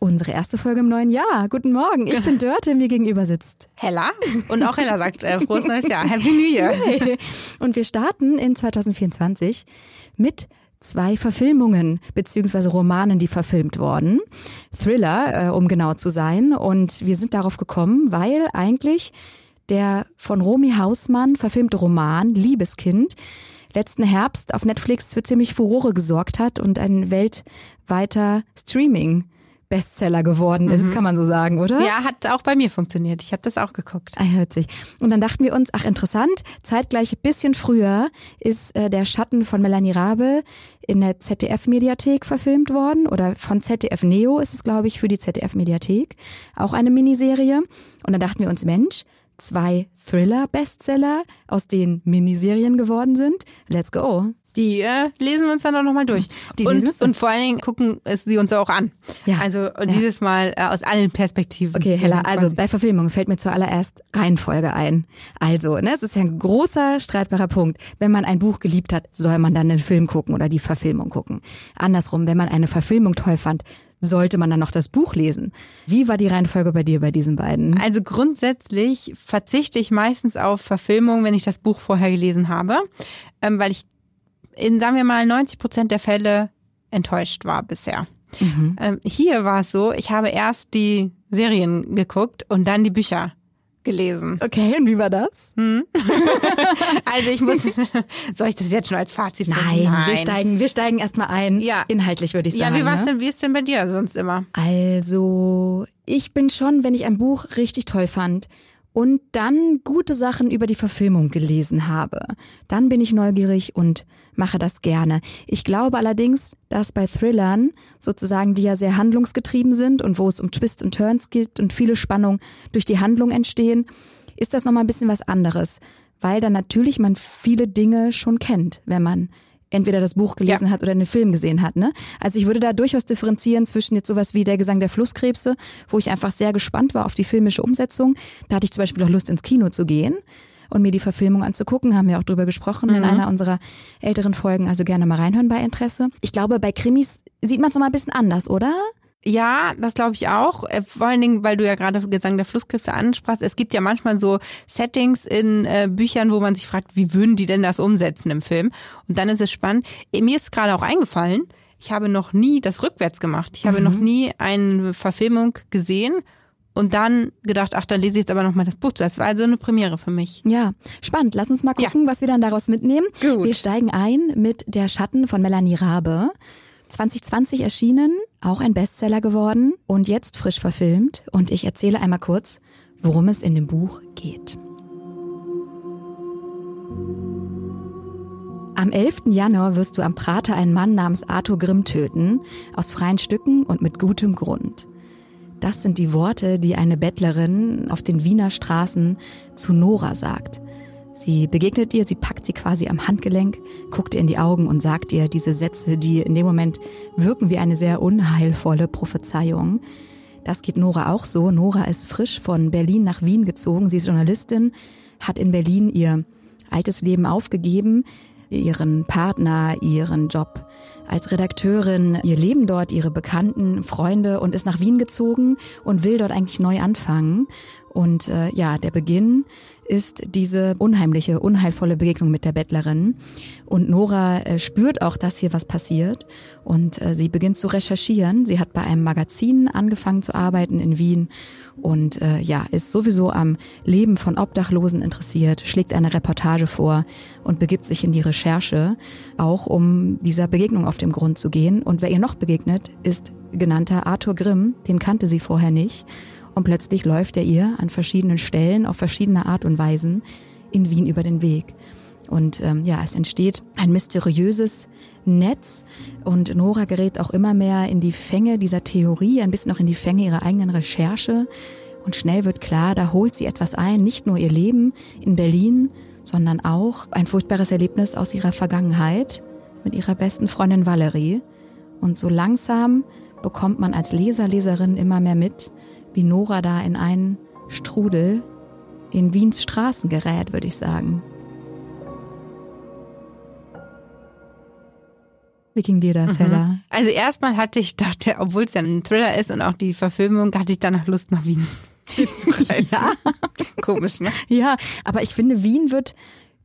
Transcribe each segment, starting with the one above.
Unsere erste Folge im neuen Jahr. Guten Morgen. Ich bin Dörte, mir gegenüber sitzt Hella. Und auch Hella sagt äh, frohes neues Jahr. Happy New Year. Und wir starten in 2024 mit zwei Verfilmungen beziehungsweise Romanen, die verfilmt wurden. Thriller, äh, um genau zu sein. Und wir sind darauf gekommen, weil eigentlich der von Romy Hausmann verfilmte Roman Liebeskind letzten Herbst auf Netflix für ziemlich Furore gesorgt hat und ein weltweiter Streaming Bestseller geworden ist, mhm. kann man so sagen, oder? Ja, hat auch bei mir funktioniert. Ich habe das auch geguckt. Ah, hört sich. Und dann dachten wir uns, ach interessant, zeitgleich bisschen früher ist äh, der Schatten von Melanie Rabe in der ZDF-Mediathek verfilmt worden oder von ZDF Neo ist es, glaube ich, für die ZDF-Mediathek. Auch eine Miniserie. Und dann dachten wir uns, Mensch, zwei Thriller-Bestseller, aus denen Miniserien geworden sind. Let's go. Die äh, lesen wir uns dann auch nochmal durch. Die und, und vor allen Dingen gucken es sie uns auch an. Ja. Also ja. dieses Mal äh, aus allen Perspektiven. Okay, Hella, also bei Verfilmung fällt mir zuallererst Reihenfolge ein. Also, ne, es ist ja ein großer streitbarer Punkt. Wenn man ein Buch geliebt hat, soll man dann den Film gucken oder die Verfilmung gucken. Andersrum, wenn man eine Verfilmung toll fand, sollte man dann noch das Buch lesen. Wie war die Reihenfolge bei dir bei diesen beiden? Also grundsätzlich verzichte ich meistens auf Verfilmung, wenn ich das Buch vorher gelesen habe, ähm, weil ich in, sagen wir mal, 90 Prozent der Fälle enttäuscht war bisher. Mhm. Ähm, hier war es so, ich habe erst die Serien geguckt und dann die Bücher gelesen. Okay, und wie war das? Hm? also ich muss, soll ich das jetzt schon als Fazit Nein, Nein. wir steigen, wir steigen erstmal ein. Ja. Inhaltlich würde ich sagen. Ja, wie war's ne? denn, wie ist denn bei dir sonst immer? Also, ich bin schon, wenn ich ein Buch richtig toll fand und dann gute Sachen über die Verfilmung gelesen habe, dann bin ich neugierig und mache das gerne. Ich glaube allerdings, dass bei Thrillern, sozusagen, die ja sehr handlungsgetrieben sind und wo es um Twists und Turns geht und viele Spannungen durch die Handlung entstehen, ist das nochmal ein bisschen was anderes. Weil dann natürlich man viele Dinge schon kennt, wenn man entweder das Buch gelesen ja. hat oder einen Film gesehen hat. Ne? Also ich würde da durchaus differenzieren zwischen jetzt sowas wie Der Gesang der Flusskrebse, wo ich einfach sehr gespannt war auf die filmische Umsetzung. Da hatte ich zum Beispiel auch Lust ins Kino zu gehen und mir die Verfilmung anzugucken. Haben wir auch drüber gesprochen mhm. in einer unserer älteren Folgen. Also gerne mal reinhören bei Interesse. Ich glaube, bei Krimis sieht man es nochmal ein bisschen anders, oder? Ja, das glaube ich auch. Äh, vor allen Dingen, weil du ja gerade Gesang der Flusskrebse ansprachst. Es gibt ja manchmal so Settings in äh, Büchern, wo man sich fragt, wie würden die denn das umsetzen im Film? Und dann ist es spannend. Äh, mir ist gerade auch eingefallen, ich habe noch nie das rückwärts gemacht. Ich habe mhm. noch nie eine Verfilmung gesehen und dann gedacht, ach, dann lese ich jetzt aber nochmal das Buch zu. Das war also eine Premiere für mich. Ja, spannend. Lass uns mal gucken, ja. was wir dann daraus mitnehmen. Gut. Wir steigen ein mit Der Schatten von Melanie Rabe. 2020 erschienen, auch ein Bestseller geworden und jetzt frisch verfilmt. Und ich erzähle einmal kurz, worum es in dem Buch geht. Am 11. Januar wirst du am Prater einen Mann namens Arthur Grimm töten, aus freien Stücken und mit gutem Grund. Das sind die Worte, die eine Bettlerin auf den Wiener Straßen zu Nora sagt. Sie begegnet ihr, sie packt sie quasi am Handgelenk, guckt ihr in die Augen und sagt ihr diese Sätze, die in dem Moment wirken wie eine sehr unheilvolle Prophezeiung. Das geht Nora auch so. Nora ist frisch von Berlin nach Wien gezogen. Sie ist Journalistin, hat in Berlin ihr altes Leben aufgegeben, ihren Partner, ihren Job als Redakteurin ihr Leben dort, ihre Bekannten, Freunde und ist nach Wien gezogen und will dort eigentlich neu anfangen. Und äh, ja, der Beginn ist diese unheimliche, unheilvolle Begegnung mit der Bettlerin. Und Nora äh, spürt auch, dass hier was passiert. Und äh, sie beginnt zu recherchieren. Sie hat bei einem Magazin angefangen zu arbeiten in Wien und äh, ja, ist sowieso am Leben von Obdachlosen interessiert, schlägt eine Reportage vor und begibt sich in die Recherche, auch um dieser Begegnung auf dem Grund zu gehen. Und wer ihr noch begegnet, ist genannter Arthur Grimm, den kannte sie vorher nicht und plötzlich läuft er ihr an verschiedenen Stellen auf verschiedene Art und Weisen in Wien über den Weg. Und ähm, ja, es entsteht ein mysteriöses Netz und Nora gerät auch immer mehr in die Fänge dieser Theorie, ein bisschen auch in die Fänge ihrer eigenen Recherche. Und schnell wird klar, da holt sie etwas ein, nicht nur ihr Leben in Berlin, sondern auch ein furchtbares Erlebnis aus ihrer Vergangenheit mit ihrer besten Freundin Valerie. Und so langsam bekommt man als Leser, Leserin immer mehr mit, wie Nora da in einen Strudel in Wiens Straßen gerät, würde ich sagen. Wie ging dir das, mhm. Hella? Also erstmal hatte ich dachte, obwohl es ja ein Thriller ist und auch die Verfilmung, hatte ich danach Lust nach Wien. ja. Komisch, ne? Ja, aber ich finde, Wien wird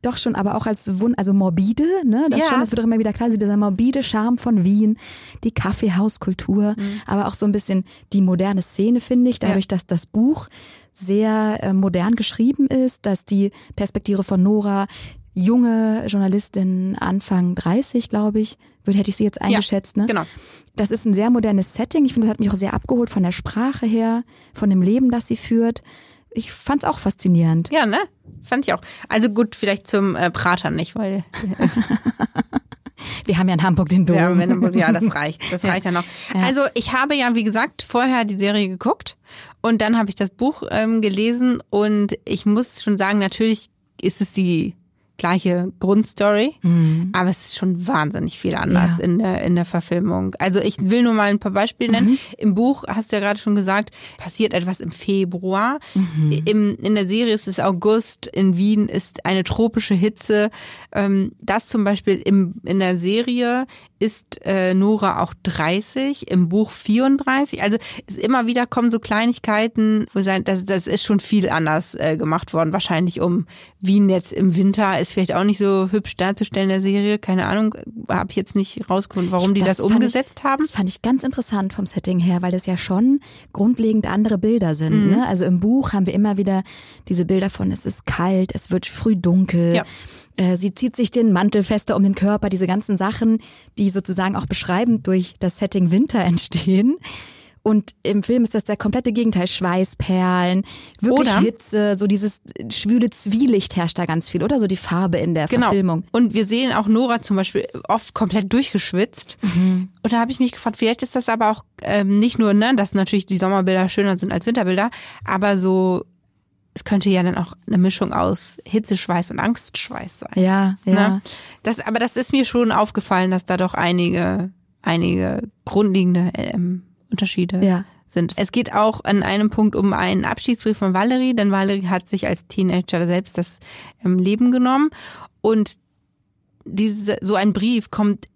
doch schon, aber auch als Wund, also morbide, ne? Das ja. schon, das wird doch immer wieder klar, dieser morbide Charme von Wien, die Kaffeehauskultur, mhm. aber auch so ein bisschen die moderne Szene, finde ich, dadurch, ja. dass das Buch sehr äh, modern geschrieben ist, dass die Perspektive von Nora junge Journalistin, Anfang 30, glaube ich, würde hätte ich sie jetzt eingeschätzt, ja, ne? Genau. Das ist ein sehr modernes Setting. Ich finde, das hat mich auch sehr abgeholt von der Sprache her, von dem Leben, das sie führt. Ich fand es auch faszinierend. Ja, ne? Fand ich auch. Also gut, vielleicht zum äh, Prater nicht, weil. Wir haben ja in Hamburg den Dom. Ja, Hamburg, ja das reicht. Das ja. reicht ja noch. Ja. Also ich habe ja, wie gesagt, vorher die Serie geguckt und dann habe ich das Buch ähm, gelesen und ich muss schon sagen, natürlich ist es die gleiche Grundstory, mhm. aber es ist schon wahnsinnig viel anders ja. in der in der Verfilmung. Also ich will nur mal ein paar Beispiele nennen. Mhm. Im Buch hast du ja gerade schon gesagt, passiert etwas im Februar. Mhm. Im, in der Serie ist es August. In Wien ist eine tropische Hitze. Ähm, das zum Beispiel im, in der Serie ist äh, Nora auch 30, im Buch 34. Also es immer wieder kommen so Kleinigkeiten, wo sein, das, das ist schon viel anders äh, gemacht worden. Wahrscheinlich um Wien jetzt im Winter ist vielleicht auch nicht so hübsch darzustellen in der Serie. Keine Ahnung, habe ich jetzt nicht rausgefunden, warum die das, das umgesetzt ich, haben. Das fand ich ganz interessant vom Setting her, weil das ja schon grundlegend andere Bilder sind. Mhm. Ne? Also im Buch haben wir immer wieder diese Bilder von, es ist kalt, es wird früh dunkel. Ja. Äh, sie zieht sich den Mantel fester um den Körper, diese ganzen Sachen, die sozusagen auch beschreibend durch das Setting Winter entstehen. Und im Film ist das der komplette Gegenteil. Schweißperlen, wirklich oder? Hitze, so dieses schwüle Zwielicht herrscht da ganz viel, oder? So die Farbe in der genau. Verfilmung. Und wir sehen auch Nora zum Beispiel oft komplett durchgeschwitzt. Mhm. Und da habe ich mich gefragt, vielleicht ist das aber auch ähm, nicht nur, ne, dass natürlich die Sommerbilder schöner sind als Winterbilder, aber so es könnte ja dann auch eine Mischung aus Hitzeschweiß und Angstschweiß sein. Ja, ja. Ne? Das, aber das ist mir schon aufgefallen, dass da doch einige, einige grundlegende ähm, Unterschiede ja. sind. Es geht auch an einem Punkt um einen Abschiedsbrief von Valerie, denn Valerie hat sich als Teenager selbst das ähm, Leben genommen und diese, so ein Brief kommt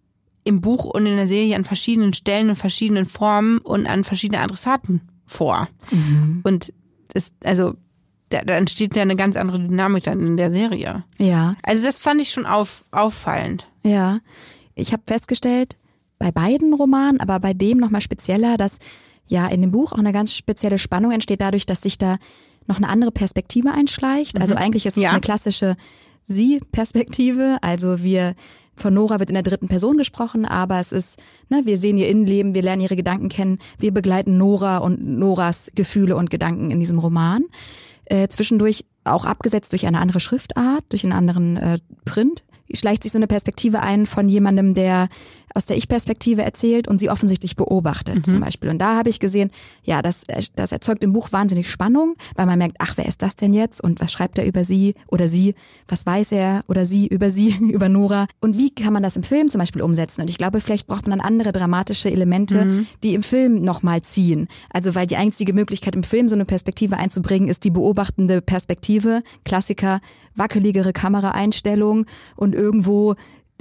im Buch und in der Serie an verschiedenen Stellen und verschiedenen Formen und an verschiedene Adressaten vor. Mhm. Und das, also da, da entsteht ja eine ganz andere Dynamik dann in der Serie. Ja. Also das fand ich schon auf, auffallend. Ja. Ich habe festgestellt, bei beiden Romanen, aber bei dem nochmal spezieller, dass ja in dem Buch auch eine ganz spezielle Spannung entsteht, dadurch, dass sich da noch eine andere Perspektive einschleicht. Also mhm. eigentlich ist es ja. eine klassische Sie-Perspektive. Also wir von Nora wird in der dritten Person gesprochen, aber es ist, ne, wir sehen ihr Innenleben, wir lernen ihre Gedanken kennen, wir begleiten Nora und Noras Gefühle und Gedanken in diesem Roman äh, zwischendurch auch abgesetzt durch eine andere Schriftart, durch einen anderen äh, Print schleicht sich so eine Perspektive ein von jemandem, der aus der Ich-Perspektive erzählt und sie offensichtlich beobachtet mhm. zum Beispiel. Und da habe ich gesehen, ja, das, das erzeugt im Buch wahnsinnig Spannung, weil man merkt, ach, wer ist das denn jetzt? Und was schreibt er über sie oder sie? Was weiß er oder sie über sie, über Nora? Und wie kann man das im Film zum Beispiel umsetzen? Und ich glaube, vielleicht braucht man dann andere dramatische Elemente, mhm. die im Film nochmal ziehen. Also weil die einzige Möglichkeit im Film so eine Perspektive einzubringen, ist die beobachtende Perspektive, Klassiker, wackeligere Kameraeinstellung und irgendwo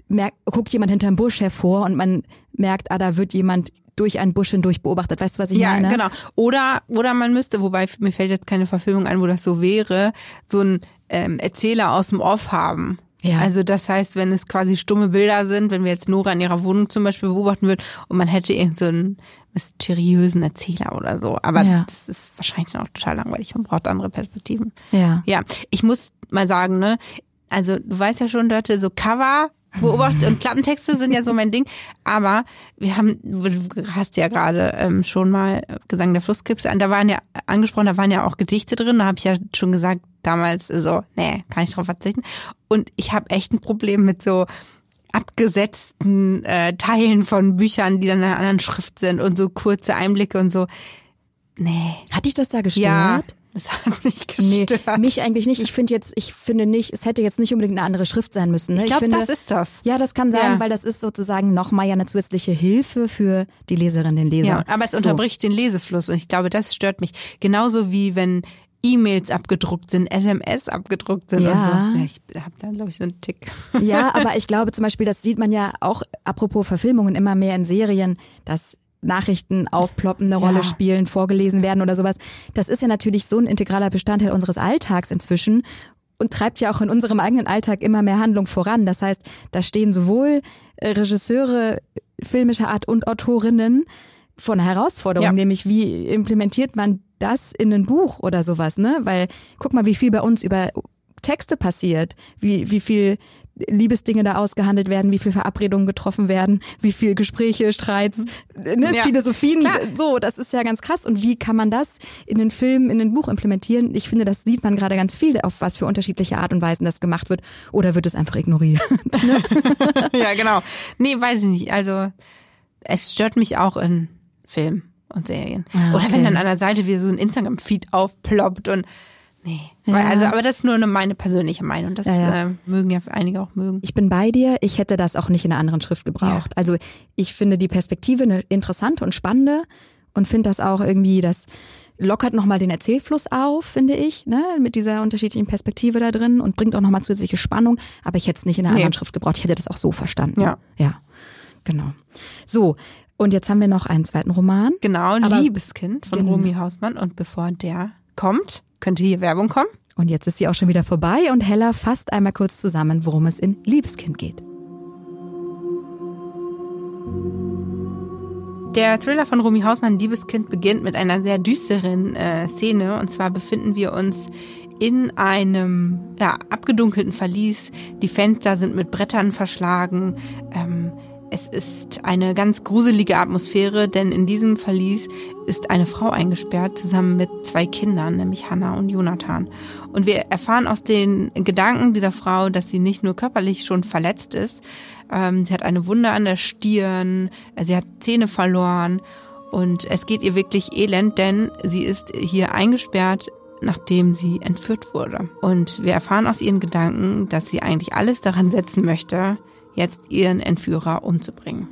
merkt, guckt jemand hinterm Busch hervor und man merkt, ah, da wird jemand durch einen Busch hindurch beobachtet. Weißt du, was ich ja, meine? Ja, genau. Oder, oder man müsste, wobei mir fällt jetzt keine Verfilmung ein, wo das so wäre, so ein ähm, Erzähler aus dem Off haben. Ja. Also das heißt, wenn es quasi stumme Bilder sind, wenn wir jetzt Nora in ihrer Wohnung zum Beispiel beobachten würden und man hätte irgendeinen so mysteriösen Erzähler oder so. Aber ja. das ist wahrscheinlich dann auch total langweilig und braucht andere Perspektiven. Ja. Ja. Ich muss mal sagen, ne, also du weißt ja schon, Dörte, so Cover Beobacht und Klappentexte sind ja so mein Ding. Aber wir haben, du hast ja gerade ähm, schon mal Gesang der Flusskipse an, da waren ja angesprochen, da waren ja auch Gedichte drin. Da habe ich ja schon gesagt, damals so, nee, kann ich drauf verzichten. Und ich habe echt ein Problem mit so abgesetzten äh, Teilen von Büchern, die dann in einer anderen Schrift sind und so kurze Einblicke und so. Nee. Hat dich das da gestört? Ja, das hat mich gestört. Nee, mich eigentlich nicht. Ich finde jetzt, ich finde nicht, es hätte jetzt nicht unbedingt eine andere Schrift sein müssen. Ne? ich glaube, das ist das. Ja, das kann sein, Ja. weil das ist sozusagen nochmal ja eine zusätzliche Hilfe für die Leserin, den Leser. Ja, aber es unterbricht den Lesefluss und ich glaube, das stört mich. Genauso wie wenn E-Mails abgedruckt sind, SMS abgedruckt sind Ja. und so. Ja, ich habe da, glaube ich, so einen Tick. So. Ja, aber ich glaube zum Beispiel, das sieht man ja auch, apropos Verfilmungen, immer mehr in Serien, dass Nachrichten aufploppen, eine Ja. Rolle spielen, vorgelesen werden oder sowas. Das ist ja natürlich so ein integraler Bestandteil unseres Alltags inzwischen und treibt ja auch in unserem eigenen Alltag immer mehr Handlung voran. Das heißt, da stehen sowohl äh, Regisseure filmischer Art und Autorinnen vor einer Herausforderung, Ja. nämlich wie implementiert man das in ein Buch oder sowas, ne? Weil guck mal, wie viel bei uns über Texte passiert, wie, wie viel Liebesdinge da ausgehandelt werden, wie viel Verabredungen getroffen werden, wie viel Gespräche, Streits, ne, Ja, Philosophien, klar. so, das ist ja ganz krass. Und wie kann man das in den Film, in den Buch implementieren? Ich finde, das sieht man gerade ganz viel, auf was für unterschiedliche Art und Weisen das gemacht wird. Oder wird es einfach ignoriert? ne? ja, genau. Nee, weiß ich nicht. Also es stört mich auch in Filmen und Serien. Ah, Oder okay. wenn dann an der Seite wieder so ein Instagram-Feed aufploppt und nee. Ja. also, aber das ist nur eine, meine persönliche Meinung. Das Ja, ja. Äh, mögen ja einige auch mögen. Ich bin bei dir. Ich hätte das auch nicht in einer anderen Schrift gebraucht. Also ich finde die Perspektive eine interessante und spannende und finde das auch irgendwie, das lockert nochmal den Erzählfluss auf, finde ich, ne, mit dieser unterschiedlichen Perspektive da drin und bringt auch nochmal zusätzliche Spannung. Aber ich hätte es nicht in einer Nee. anderen Schrift gebraucht. Ich hätte das auch so verstanden. Ja. Ja. Genau. So. Und jetzt haben wir noch einen zweiten Roman. Genau, Liebeskind von Genau. Romy Hausmann. Und bevor der kommt, könnte hier Werbung kommen. Und jetzt ist sie auch schon wieder vorbei und Hella fasst einmal kurz zusammen, worum es in Liebeskind geht. Der Thriller von Romy Hausmann, Liebeskind, beginnt mit einer sehr düsteren äh, Szene. Und zwar befinden wir uns in einem ja, abgedunkelten Verlies. Die Fenster sind mit Brettern verschlagen. Ähm, es ist eine ganz gruselige Atmosphäre, denn in diesem Verlies ist eine Frau eingesperrt, zusammen mit zwei Kindern, nämlich Hannah und Jonathan. Und wir erfahren aus den Gedanken dieser Frau, dass sie nicht nur körperlich schon verletzt ist, ähm, sie hat eine Wunde an der Stirn, äh, sie hat Zähne verloren und es geht ihr wirklich elend, denn sie ist hier eingesperrt, nachdem sie entführt wurde. Und wir erfahren aus ihren Gedanken, dass sie eigentlich alles daran setzen möchte, jetzt ihren Entführer umzubringen.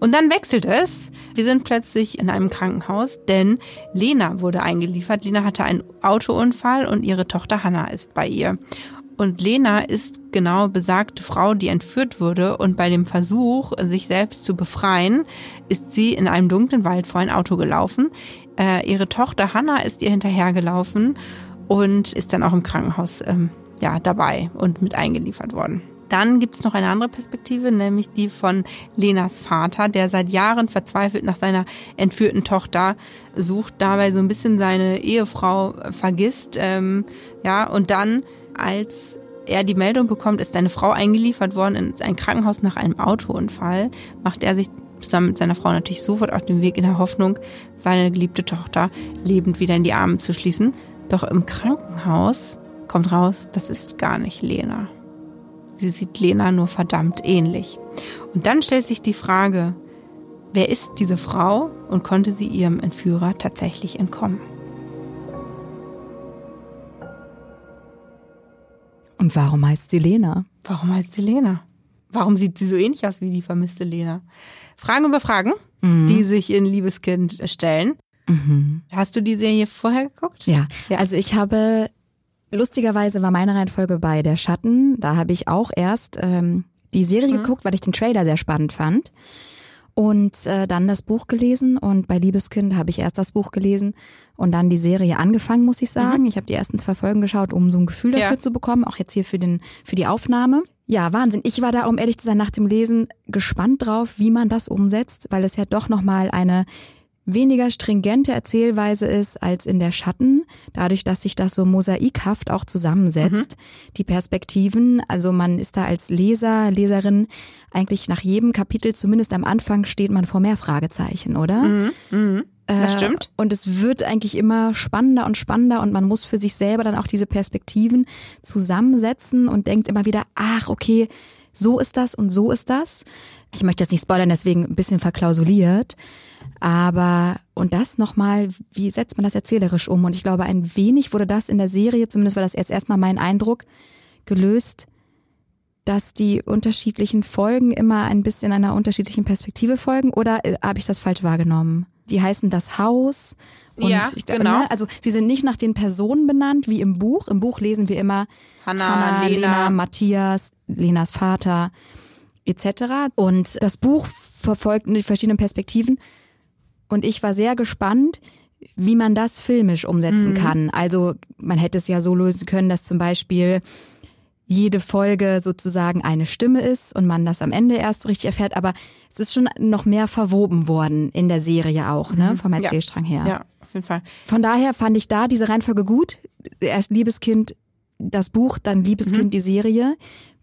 Und dann wechselt es. Wir sind plötzlich in einem Krankenhaus, denn Lena wurde eingeliefert. Lena hatte einen Autounfall und ihre Tochter Hannah ist bei ihr. Und Lena ist genau besagte Frau, die entführt wurde und bei dem Versuch, sich selbst zu befreien, ist sie in einem dunklen Wald vor ein Auto gelaufen. Äh, ihre Tochter Hannah ist ihr hinterhergelaufen und ist dann auch im Krankenhaus ähm, ja, dabei und mit eingeliefert worden. Dann gibt's noch eine andere Perspektive, nämlich die von Lenas Vater, der seit Jahren verzweifelt nach seiner entführten Tochter sucht, dabei so ein bisschen seine Ehefrau vergisst. Ähm, ja, und dann, als er die Meldung bekommt, ist seine Frau eingeliefert worden in ein Krankenhaus nach einem Autounfall, macht er sich zusammen mit seiner Frau natürlich sofort auf den Weg in der Hoffnung, seine geliebte Tochter lebend wieder in die Arme zu schließen. Doch im Krankenhaus kommt raus, das ist gar nicht Lena. Sie sieht Lena nur verdammt ähnlich. Und dann stellt sich die Frage, wer ist diese Frau und konnte sie ihrem Entführer tatsächlich entkommen? Und warum heißt sie Lena? Warum heißt sie Lena? Warum sieht sie so ähnlich aus wie die vermisste Lena? Fragen über Fragen, die sich in Liebeskind stellen. Hast du die Serie vorher geguckt? Ja. Ja. also ich habe, lustigerweise war meine Reihenfolge bei Der Schatten. Da habe ich auch erst ähm, die Serie geguckt, weil ich den Trailer sehr spannend fand. Und äh, dann das Buch gelesen und bei Liebeskind habe ich erst das Buch gelesen und dann die Serie angefangen, muss ich sagen. Ich habe die ersten zwei Folgen geschaut, um so ein Gefühl dafür Ja. zu bekommen, auch jetzt hier für den für die Aufnahme. Ja, Wahnsinn. Ich war da, um ehrlich zu sein, nach dem Lesen gespannt drauf, wie man das umsetzt, weil es ja doch nochmal eine weniger stringente Erzählweise ist als in der Schatten, dadurch, dass sich das so mosaikhaft auch zusammensetzt, mhm. die Perspektiven. Also man ist da als Leser, Leserin eigentlich nach jedem Kapitel, zumindest am Anfang, steht man vor mehr Fragezeichen, oder? Mhm. Mhm. Das äh, stimmt. Und es wird eigentlich immer spannender und spannender und man muss für sich selber dann auch diese Perspektiven zusammensetzen und denkt immer wieder, ach, okay, so ist das und so ist das. Ich möchte jetzt nicht spoilern, deswegen ein bisschen verklausuliert. Aber, und das nochmal, wie setzt man das erzählerisch um? Und ich glaube, ein wenig wurde das in der Serie, zumindest war das jetzt erstmal mein Eindruck, gelöst, dass die unterschiedlichen Folgen immer ein bisschen einer unterschiedlichen Perspektive folgen. Oder äh, habe ich das falsch wahrgenommen? Die heißen das Haus. Und ja, ich, genau. Ne, also sie sind nicht nach den Personen benannt, wie im Buch. Im Buch lesen wir immer Hanna, Hanna Lena. Lena, Matthias, Lenas Vater etc. Und das Buch verfolgt die verschiedenen Perspektiven. Und ich war sehr gespannt, wie man das filmisch umsetzen mhm. kann. Also man hätte es ja so lösen können, dass zum Beispiel jede Folge sozusagen eine Stimme ist und man das am Ende erst richtig erfährt. Aber es ist schon noch mehr verwoben worden in der Serie auch, ne, mhm. vom Erzählstrang her. Ja, auf jeden Fall. Von daher fand ich da diese Reihenfolge gut. Erst Liebeskind das Buch, dann Liebeskind mhm. die Serie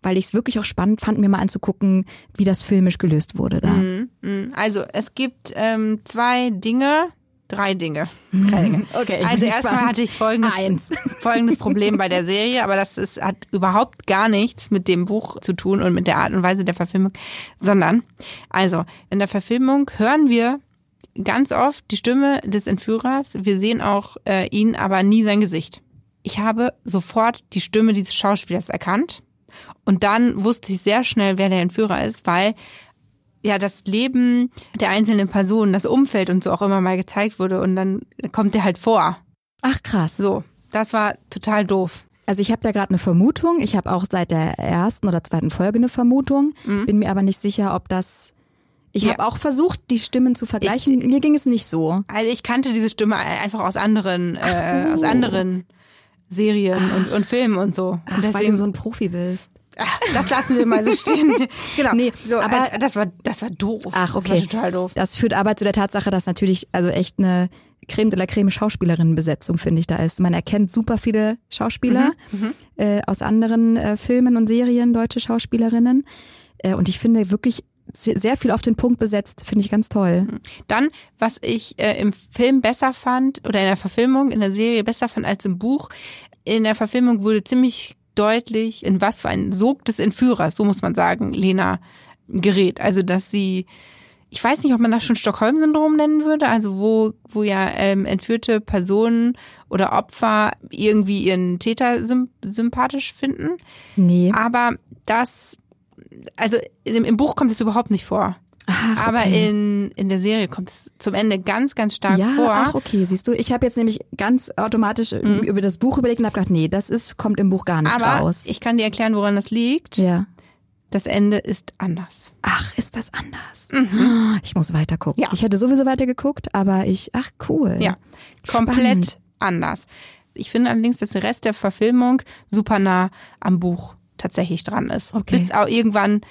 weil ich es wirklich auch spannend fand, mir mal anzugucken, wie das filmisch gelöst wurde da. Mhm, mhm. Also es gibt ähm, zwei Dinge, drei Dinge. Drei Dinge. Okay, also erstmal hatte ich folgendes, Eins. folgendes Problem bei der Serie, aber das ist, hat überhaupt gar nichts mit dem Buch zu tun und mit der Art und Weise der Verfilmung, sondern, also in der Verfilmung hören wir ganz oft die Stimme des Entführers. Wir sehen auch äh, ihn, aber nie sein Gesicht. Ich habe sofort die Stimme dieses Schauspielers erkannt und dann wusste ich sehr schnell, wer der Entführer ist, weil ja das Leben der einzelnen Personen, das Umfeld und so auch immer mal gezeigt wurde und dann kommt der halt vor. Ach krass. So, das war total doof. Also ich habe da gerade eine Vermutung. Ich habe auch seit der ersten oder zweiten Folge eine Vermutung. Mhm. Bin mir aber nicht sicher, ob das. Ich ja. habe auch versucht, die Stimmen zu vergleichen. Ich, mir ging es nicht so. Also ich kannte diese Stimme einfach aus anderen, äh, so. äh, aus anderen Serien und, und Filmen und so. Ach, und deswegen, weil du so ein Profi bist. Das lassen wir mal so stehen. genau. Nee, so, aber äh, das war das war doof. Ach, okay. Das war total doof. Das führt aber zu der Tatsache, dass natürlich also echt eine Creme de la Creme Schauspielerinnenbesetzung finde ich da ist. Man erkennt super viele Schauspieler mhm, mhm, äh, aus anderen äh, Filmen und Serien, deutsche Schauspielerinnen. Äh, und ich finde wirklich sehr viel auf den Punkt besetzt, finde ich ganz toll. Mhm. Dann, was ich äh, im Film besser fand oder in der Verfilmung, in der Serie besser fand als im Buch, in der Verfilmung wurde ziemlich deutlich, in was für ein Sog des Entführers, so muss man sagen, Lena gerät. Also, dass sie, ich weiß nicht, ob man das schon Stockholm-Syndrom nennen würde, also wo, wo ja ähm, entführte Personen oder Opfer irgendwie ihren Täter sympathisch finden. Nee. Aber das, also im, im Buch kommt es überhaupt nicht vor. Ach, Aber in, in der Serie kommt es zum Ende ganz, ganz stark ja, vor. Ach, okay, siehst du, ich habe jetzt nämlich ganz automatisch mhm. über das Buch überlegt und habe gedacht, nee, das ist, kommt im Buch gar nicht Aber raus. Ich kann dir erklären, woran das liegt. Ja. Das Ende ist anders. Ach, ist das anders? Mhm. Ich muss weiter gucken. Ja. Ich hätte sowieso weiter geguckt, aber ich, ach cool. Ja, komplett Spannend. anders. Ich finde allerdings, dass der Rest der Verfilmung super nah am Buch tatsächlich dran ist. Okay. Bis auch irgendwann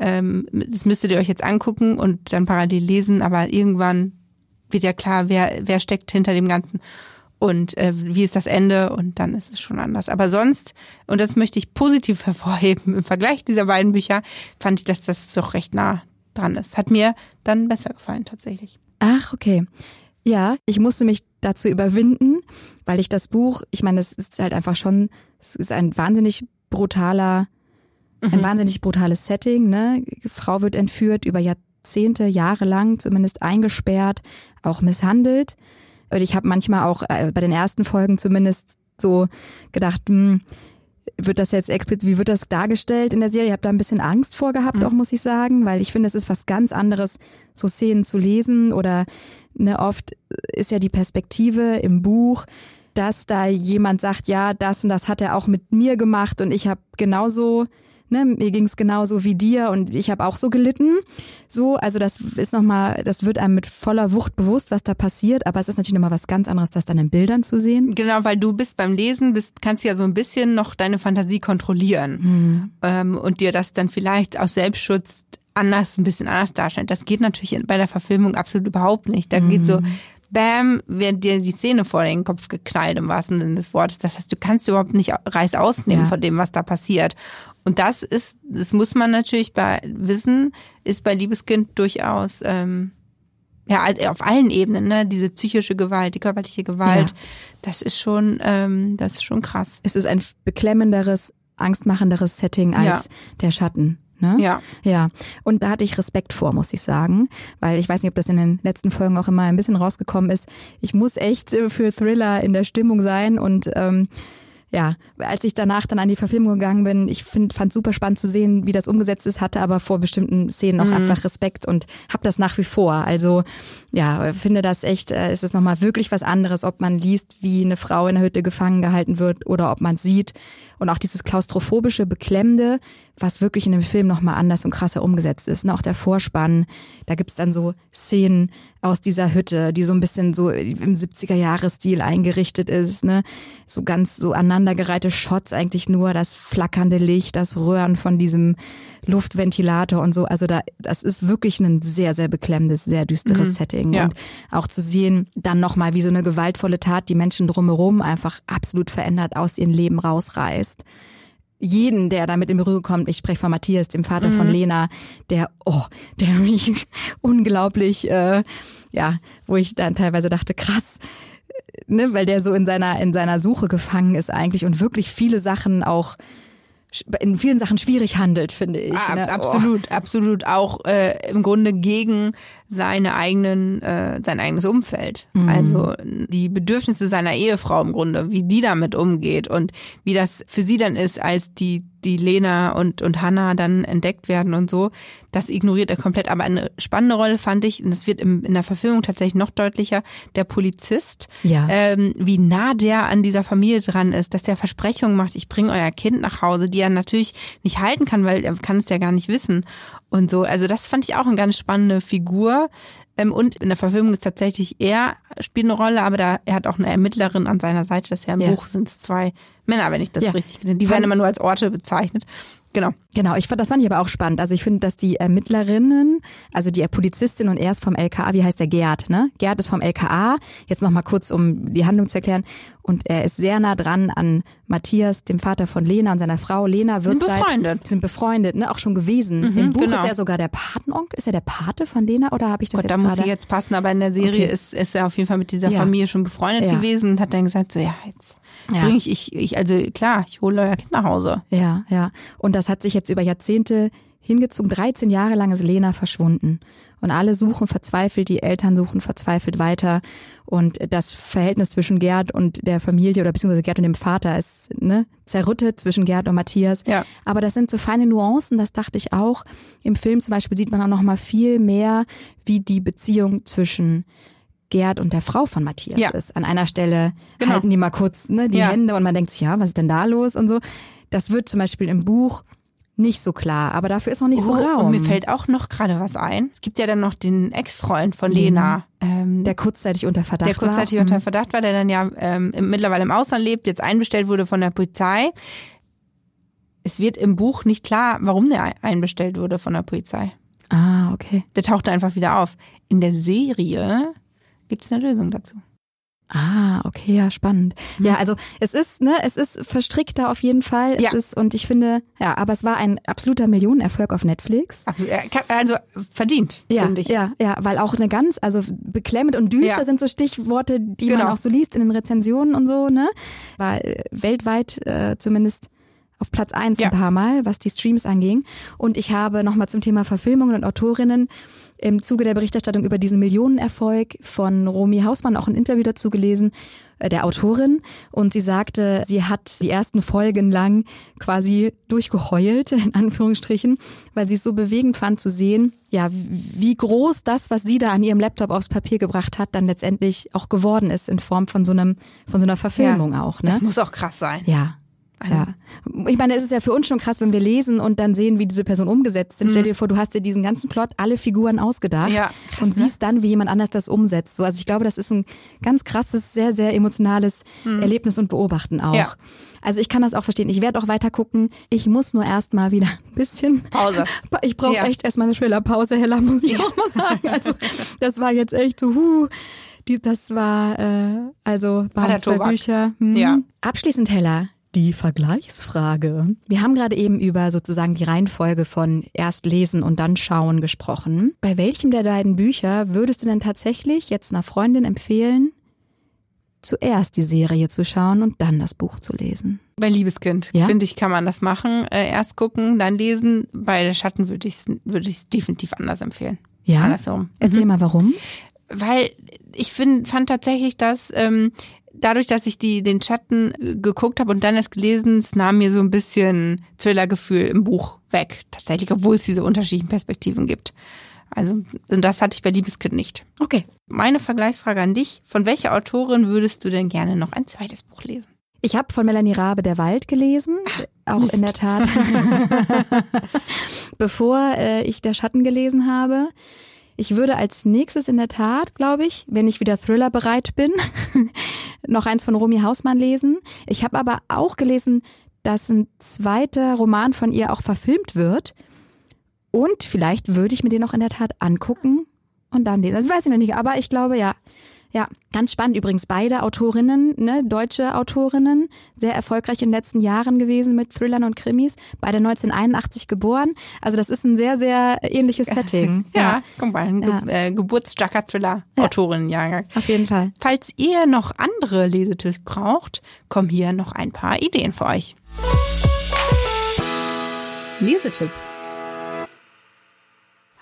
ähm, das müsstet ihr euch jetzt angucken und dann parallel lesen, aber irgendwann wird ja klar, wer, wer steckt hinter dem Ganzen und äh, wie ist das Ende und dann ist es schon anders. Aber sonst, und das möchte ich positiv hervorheben, im Vergleich dieser beiden Bücher fand ich, dass das doch recht nah dran ist. Hat mir dann besser gefallen tatsächlich. Ach, okay. Ja, ich musste mich dazu überwinden, weil ich das Buch, ich meine, es ist halt einfach schon, es ist ein wahnsinnig brutaler ein mhm. wahnsinnig brutales Setting, ne? Frau wird entführt, über Jahrzehnte, Jahre lang zumindest eingesperrt, auch misshandelt. Und ich habe manchmal auch äh, bei den ersten Folgen zumindest so gedacht, hm, wird das jetzt explizit, wie wird das dargestellt in der Serie? Ich habe da ein bisschen Angst vor gehabt, mhm. auch muss ich sagen, weil ich finde, es ist was ganz anderes, so Szenen zu lesen oder ne, oft ist ja die Perspektive im Buch, dass da jemand sagt, ja, das und das hat er auch mit mir gemacht und ich habe genauso ne, mir ging's genauso wie dir und ich habe auch so gelitten. So, also das ist nochmal, das wird einem mit voller Wucht bewusst, was da passiert, aber es ist natürlich nochmal was ganz anderes, das dann in Bildern zu sehen. Genau, weil du bist beim Lesen, bist, kannst du ja so ein bisschen noch deine Fantasie kontrollieren mhm. ähm, und dir das dann vielleicht aus Selbstschutz anders, ein bisschen anders darstellen. Das geht natürlich bei der Verfilmung absolut überhaupt nicht. Da mhm. geht so, bam, wird dir die Szene vor den Kopf geknallt im wahrsten Sinne des Wortes. Das heißt, du kannst überhaupt nicht Reiß ausnehmen ja. von dem, was da passiert. Und das ist, das muss man natürlich bei wissen, ist bei Liebeskind durchaus ähm, ja auf allen Ebenen, ne? Diese psychische Gewalt, die körperliche Gewalt, ja. das ist schon, ähm, das ist schon krass. Es ist ein beklemmenderes, angstmachenderes Setting als ja. der Schatten. Ne? Ja. Ja. Und da hatte ich Respekt vor, muss ich sagen. Weil ich weiß nicht, ob das in den letzten Folgen auch immer ein bisschen rausgekommen ist. Ich muss echt äh, für Thriller in der Stimmung sein und ähm, ja, als ich danach dann an die Verfilmung gegangen bin, ich find, fand super spannend zu sehen, wie das umgesetzt ist, hatte aber vor bestimmten Szenen auch mhm. einfach Respekt und habe das nach wie vor. Also ja, finde das echt, äh, ist es nochmal wirklich was anderes, ob man liest, wie eine Frau in der Hütte gefangen gehalten wird oder ob man sieht und auch dieses klaustrophobische, beklemmende, was wirklich in dem Film nochmal anders und krasser umgesetzt ist. Und auch der Vorspann, da gibt's dann so Szenen aus dieser Hütte, die so ein bisschen so im 70er-Jahres-Stil eingerichtet ist, ne? So ganz so aneinandergereihte Shots, eigentlich nur das flackernde Licht, das Röhren von diesem Luftventilator und so. Also da, das ist wirklich ein sehr, sehr beklemmendes, sehr düsteres mhm. Setting. Ja. Und auch zu sehen, dann nochmal, wie so eine gewaltvolle Tat die Menschen drumherum einfach absolut verändert aus ihrem Leben rausreißt jeden, der damit in Berührung kommt, ich spreche von Matthias, dem Vater mhm. von Lena, der, oh, der mich unglaublich, äh, ja, wo ich dann teilweise dachte, krass, ne, weil der so in seiner, in seiner Suche gefangen ist eigentlich und wirklich viele Sachen auch in vielen Sachen schwierig handelt, finde ich. Ah, ne? Absolut, oh. absolut. Auch äh, im Grunde gegen seine eigenen, äh, sein eigenes Umfeld. Mhm. Also die Bedürfnisse seiner Ehefrau im Grunde, wie die damit umgeht und wie das für sie dann ist, als die die Lena und, und Hannah dann entdeckt werden und so. Das ignoriert er komplett. Aber eine spannende Rolle fand ich, und das wird im, in der Verfilmung tatsächlich noch deutlicher, der Polizist, ja. ähm, wie nah der an dieser Familie dran ist, dass der Versprechungen macht, ich bringe euer Kind nach Hause, die er natürlich nicht halten kann, weil er kann es ja gar nicht wissen. Und so, also das fand ich auch eine ganz spannende Figur. Ähm, und in der Verfilmung ist tatsächlich er spielt eine Rolle, aber da, er hat auch eine Ermittlerin an seiner Seite. Das ist ja im ja. Buch sind es zwei Männer, wenn ich das ja. richtig kenne. Die werden immer nur als Orte bezeichnet. Genau. Genau, ich fand, das fand ich aber auch spannend. Also ich finde, dass die Ermittlerinnen, also die Polizistin und er ist vom LKA, wie heißt der Gerd, ne? Gerd ist vom LKA. Jetzt nochmal kurz, um die Handlung zu erklären. Und er ist sehr nah dran an Matthias, dem Vater von Lena und seiner Frau. Lena wird sind befreundet. Seit, sind befreundet, ne? Auch schon gewesen. Mhm, Im Buch genau. ist er sogar der Patenonkel. Ist er der Pate von Lena oder habe ich das Gott, jetzt da muss ich jetzt passen, aber in der Serie okay. ist, ist er auf jeden Fall mit dieser ja. Familie schon befreundet ja. gewesen und hat dann gesagt, so ja, jetzt ja. bringe ich, ich, ich, also klar, ich hole euer Kind nach Hause. Ja, ja. Und das hat sich jetzt über Jahrzehnte hingezogen. 13 Jahre lang ist Lena verschwunden. Und alle suchen verzweifelt, die Eltern suchen verzweifelt weiter. Und das Verhältnis zwischen Gerd und der Familie oder beziehungsweise Gerd und dem Vater ist ne, zerrüttet zwischen Gerd und Matthias. Ja. Aber das sind so feine Nuancen, das dachte ich auch. Im Film zum Beispiel sieht man auch noch mal viel mehr, wie die Beziehung zwischen Gerd und der Frau von Matthias ja. ist. An einer Stelle genau. halten die mal kurz ne, die ja. Hände und man denkt sich, ja, was ist denn da los und so. Das wird zum Beispiel im Buch nicht so klar, aber dafür ist noch nicht oh, so Raum. Und mir fällt auch noch gerade was ein. Es gibt ja dann noch den Ex-Freund von Lena. Ähm, der kurzzeitig unter Verdacht war. Der kurzzeitig war. unter mhm. Verdacht war, der dann ja ähm, mittlerweile im Ausland lebt, jetzt einbestellt wurde von der Polizei. Es wird im Buch nicht klar, warum der einbestellt wurde von der Polizei. Ah, okay. Der tauchte einfach wieder auf. In der Serie gibt es eine Lösung dazu. Ah, okay, ja, spannend. Mhm. Ja, also es ist, ne, es ist verstrickter auf jeden Fall. Es ja. ist, und ich finde, ja, aber es war ein absoluter Millionenerfolg auf Netflix. Also verdient, ja, finde ich. Ja, ja, weil auch eine ganz, also beklemmend und düster ja. sind so Stichworte, die genau. man auch so liest in den Rezensionen und so, ne? War äh, weltweit äh, zumindest auf Platz eins ja. ein paar Mal, was die Streams anging. Und ich habe nochmal zum Thema Verfilmungen und Autorinnen im Zuge der Berichterstattung über diesen Millionenerfolg von Romy Hausmann auch ein Interview dazu gelesen, äh, der Autorin. Und sie sagte, sie hat die ersten Folgen lang quasi durchgeheult, in Anführungsstrichen, weil sie es so bewegend fand zu sehen, ja, wie groß das, was sie da an ihrem Laptop aufs Papier gebracht hat, dann letztendlich auch geworden ist in Form von so einem, von so einer Verfilmung ja, auch. Ne? Das muss auch krass sein. Ja, Also, Ja. Ich meine, es ist ja für uns schon krass, wenn wir lesen und dann sehen, wie diese Person umgesetzt sind. Stell dir vor, du hast dir diesen ganzen Plot, alle Figuren ausgedacht Mhm. Ja, krass, und ne? siehst dann, wie jemand anders das umsetzt. So, also ich glaube, das ist ein ganz krasses, sehr, sehr emotionales Erlebnis und Beobachten auch. Mhm. Ja. Also ich kann das auch verstehen. Ich werde auch weiter gucken. Ich muss nur erst mal wieder ein bisschen Pause. Ich brauche Ja. echt erstmal eine Thriller-Pause, Hella, muss ich auch mal sagen. Also das war jetzt echt so, huh. Die, das war, äh, also waren Harter zwei Tobak. Bücher. Hm. Ja. Abschließend, Hella, die Vergleichsfrage. Wir haben gerade eben über sozusagen die Reihenfolge von erst lesen und dann schauen gesprochen. Bei welchem der beiden Bücher würdest du denn tatsächlich jetzt einer Freundin empfehlen, zuerst die Serie zu schauen und dann das Buch zu lesen? Bei Liebeskind, Ja? finde ich, kann man das machen. Äh, erst gucken, dann lesen. Bei der Schatten würde ich es ich's definitiv anders empfehlen. Ja? Andersherum. Erzähl mal, warum. Weil ich find, fand tatsächlich, dass ähm, dadurch, dass ich die den Schatten äh, geguckt habe und dann erst gelesen, es nahm mir so ein bisschen Thriller-Gefühl im Buch weg. Tatsächlich, obwohl es diese unterschiedlichen Perspektiven gibt. Also, und das hatte ich bei Liebeskind nicht. Okay. Meine Vergleichsfrage an dich. Von welcher Autorin würdest du denn gerne noch ein zweites Buch lesen? Ich habe von Melanie Rabe Der Wald gelesen, auch Mist. in der Tat, bevor äh, ich Der Schatten gelesen habe. Ich würde als nächstes in der Tat, glaube ich, wenn ich wieder Thriller bereit bin, noch eins von Romy Hausmann lesen. Ich habe aber auch gelesen, dass ein zweiter Roman von ihr auch verfilmt wird. Und vielleicht würde ich mir den noch in der Tat angucken und dann lesen. Das weiß ich noch nicht, aber ich glaube ja. Ja, ganz spannend übrigens. Beide Autorinnen, ne, deutsche Autorinnen, sehr erfolgreich in den letzten Jahren gewesen mit Thrillern und Krimis. Beide 1981 geboren. Also das ist ein sehr, sehr ähnliches Setting. Ja, guck mal, ein Ja. Ge äh, Geburtsjacker-Thriller-Autorinnenjahrgang. auf jeden Fall. Falls ihr noch andere Lesetipps braucht, kommen hier noch ein paar Ideen für euch. Lesetipp.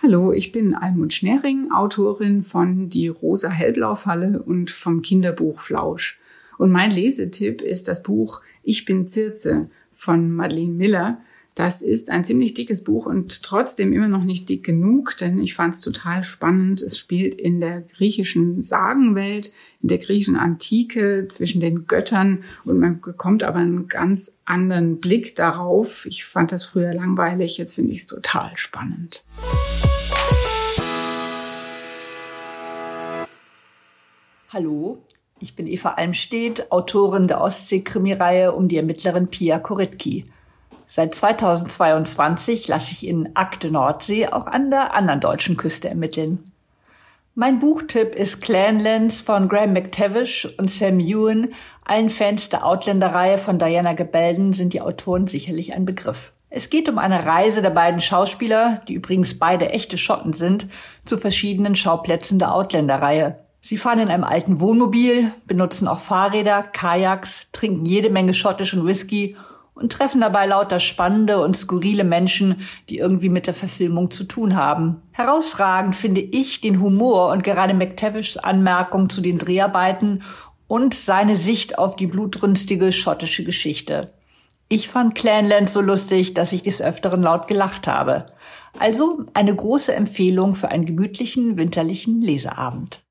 Hallo, ich bin Almut Schnering, Autorin von Die rosa Hellblau-Falle und vom Kinderbuch Flausch. Und mein Lesetipp ist das Buch Ich bin Zirze von Madeleine Miller. Das ist ein ziemlich dickes Buch und trotzdem immer noch nicht dick genug, denn ich fand es total spannend. Es spielt in der griechischen Sagenwelt, in der griechischen Antike zwischen den Göttern und man bekommt aber einen ganz anderen Blick darauf. Ich fand das früher langweilig, jetzt finde ich es total spannend. Hallo, ich bin Eva Almstedt, Autorin der Ostsee-Krimireihe um die Ermittlerin Pia Koritki. Seit 2022 lasse ich in Akte Nordsee auch an der anderen deutschen Küste ermitteln. Mein Buchtipp ist Clanlands von Graham McTavish und Sam Ewan. Allen Fans der Outlander-Reihe von Diana Gebelden sind die Autoren sicherlich ein Begriff. Es geht um eine Reise der beiden Schauspieler, die übrigens beide echte Schotten sind, zu verschiedenen Schauplätzen der Outlander-Reihe. Sie fahren in einem alten Wohnmobil, benutzen auch Fahrräder, Kajaks, trinken jede Menge schottischen Whisky und treffen dabei lauter spannende und skurrile Menschen, die irgendwie mit der Verfilmung zu tun haben. Herausragend finde ich den Humor und gerade McTavishs Anmerkung zu den Dreharbeiten und seine Sicht auf die blutrünstige schottische Geschichte. Ich fand Clanland so lustig, dass ich des Öfteren laut gelacht habe. Also eine große Empfehlung für einen gemütlichen winterlichen Leseabend.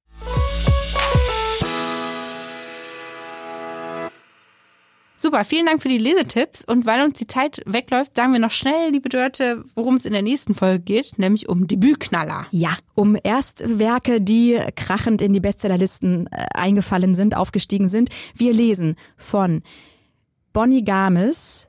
Super, vielen Dank für die Lesetipps. Und weil uns die Zeit wegläuft, sagen wir noch schnell, liebe Dörte, worum es in der nächsten Folge geht, nämlich um Debütknaller. Ja, um Erstwerke, die krachend in die Bestsellerlisten äh, eingefallen sind, aufgestiegen sind. Wir lesen von Bonnie Games,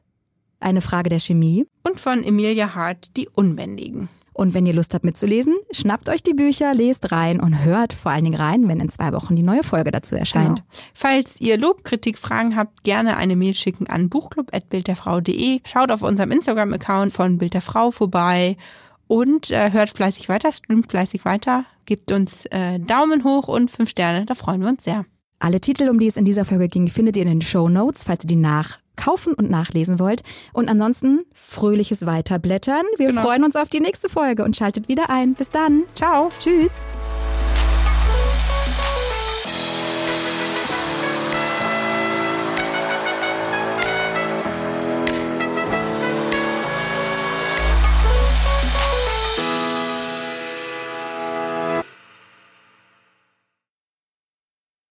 eine Frage der Chemie. Und von Emilia Hart, die Unbändigen. Und wenn ihr Lust habt mitzulesen, schnappt euch die Bücher, lest rein und hört vor allen Dingen rein, wenn in zwei Wochen die neue Folge dazu erscheint. Genau. Falls ihr Lob, Kritik, Fragen habt, gerne eine Mail schicken an buchclub.bildderfrau.de. Schaut auf unserem Instagram-Account von Bild der Frau vorbei und äh, hört fleißig weiter, streamt fleißig weiter, gebt uns äh, Daumen hoch und fünf Sterne, da freuen wir uns sehr. Alle Titel, um die es in dieser Folge ging, findet ihr in den Show Notes, falls ihr die nachkaufen und nachlesen wollt. Und ansonsten fröhliches Weiterblättern. Wir Genau. freuen uns auf die nächste Folge und schaltet wieder ein. Bis dann. Ciao. Tschüss.